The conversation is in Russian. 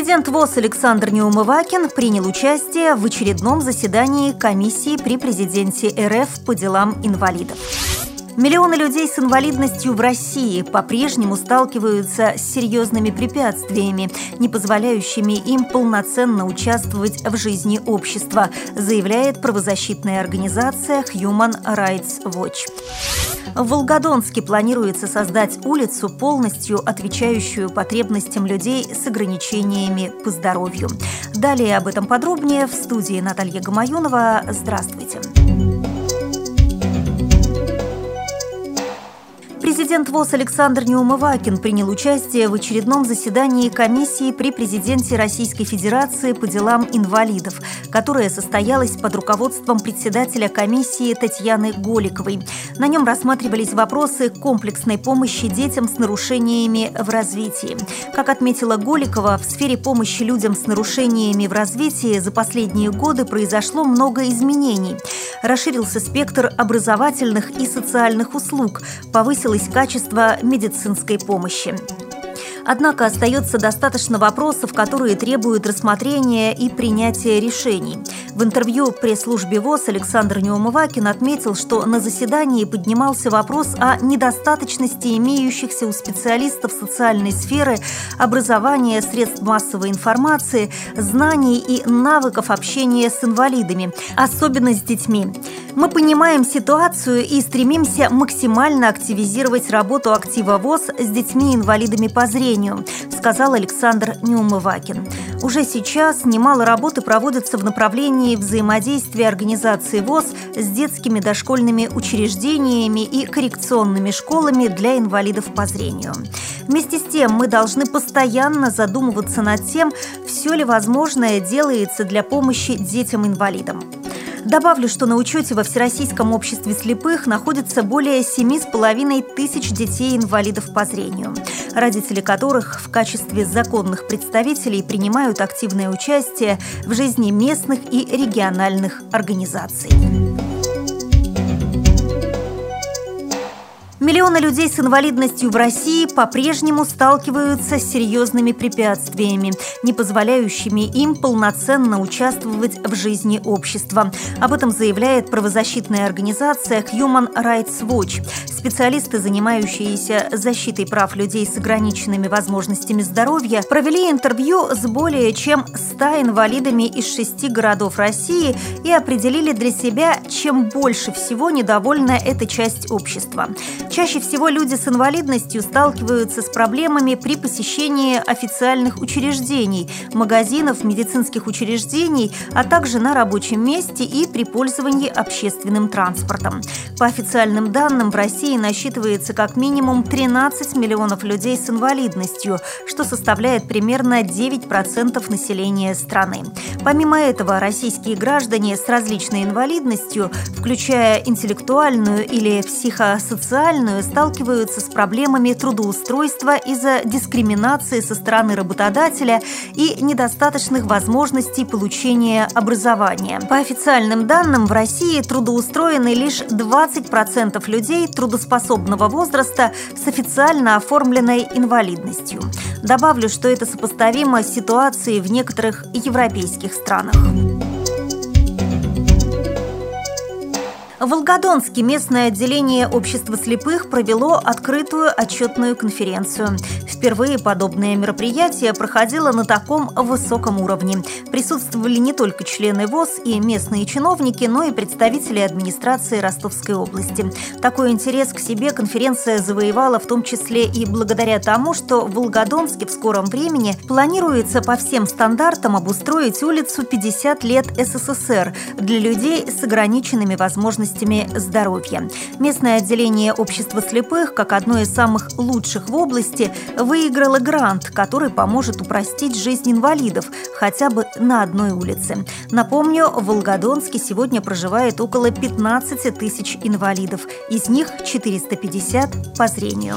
Президент ВОЗ Александр Неумывакин принял участие в очередном заседании комиссии при президенте РФ по делам инвалидов. Миллионы людей с инвалидностью в России по-прежнему сталкиваются с серьезными препятствиями, не позволяющими им полноценно участвовать в жизни общества, заявляет правозащитная организация Human Rights Watch. В Волгодонске планируется создать улицу, полностью отвечающую потребностям людей с ограничениями по здоровью. Далее об этом подробнее в студии Наталья Гамаюнова. Здравствуйте. Президент ВОЗ Александр Неумывакин принял участие в очередном заседании комиссии при президенте Российской Федерации по делам инвалидов, которое состоялось под руководством председателя комиссии Татьяны Голиковой. На нем рассматривались вопросы комплексной помощи детям с нарушениями в развитии. Как отметила Голикова, в сфере помощи людям с нарушениями в развитии за последние годы произошло много изменений. Расширился спектр образовательных и социальных услуг, повысилось качество медицинской помощи. Однако остается достаточно вопросов, которые требуют рассмотрения и принятия решений. В интервью пресс-службе ВОЗ Александр Неумывакин отметил, что на заседании поднимался вопрос о недостаточности имеющихся у специалистов социальной сферы образования, средств массовой информации, знаний и навыков общения с инвалидами, особенно с детьми. Мы понимаем ситуацию и стремимся максимально активизировать работу актива ВОЗ с детьми-инвалидами по зрению, сказал Александр Неумывакин. Уже сейчас немало работы проводится в направлении взаимодействия организации ВОЗ с детскими дошкольными учреждениями и коррекционными школами для инвалидов по зрению. Вместе с тем мы должны постоянно задумываться над тем, все ли возможное делается для помощи детям-инвалидам. Добавлю, что на учете во Всероссийском обществе слепых находится более 7,5 тысяч детей-инвалидов по зрению, родители которых в качестве законных представителей принимают активное участие в жизни местных и региональных организаций. Миллионы людей с инвалидностью в России по-прежнему сталкиваются с серьезными препятствиями, не позволяющими им полноценно участвовать в жизни общества. Об этом заявляет правозащитная организация Human Rights Watch. Специалисты, занимающиеся защитой прав людей с ограниченными возможностями здоровья, провели интервью с более чем 100 инвалидами из шести городов России и определили для себя, чем больше всего недовольна эта часть общества. Чаще всего люди с инвалидностью сталкиваются с проблемами при посещении официальных учреждений, магазинов, медицинских учреждений, а также на рабочем месте и при пользовании общественным транспортом. По официальным данным, в России насчитывается как минимум 13 миллионов людей с инвалидностью, что составляет примерно 9% населения страны. Помимо этого, российские граждане с различной инвалидностью, включая интеллектуальную или психосоциальную, социальную сталкиваются с проблемами трудоустройства из-за дискриминации со стороны работодателя и недостаточных возможностей получения образования. По официальным данным, в России трудоустроены лишь 20% людей трудоспособного возраста с официально оформленной инвалидностью. Добавлю, что это сопоставимо с ситуацией в некоторых европейских странах. В Волгодонске местное отделение общества слепых провело открытую отчетную конференцию. Впервые подобное мероприятие проходило на таком высоком уровне. Присутствовали не только члены ВОЗ и местные чиновники, но и представители администрации Ростовской области. Такой интерес к себе конференция завоевала в том числе и благодаря тому, что в Волгодонске в скором времени планируется по всем стандартам обустроить улицу 50 лет СССР для людей с ограниченными возможностями особенностями здоровья. Местное отделение общества слепых, как одно из самых лучших в области, выиграло грант, который поможет упростить жизнь инвалидов хотя бы на одной улице. Напомню, в Волгодонске сегодня проживает около 15 тысяч инвалидов, из них 450 по зрению.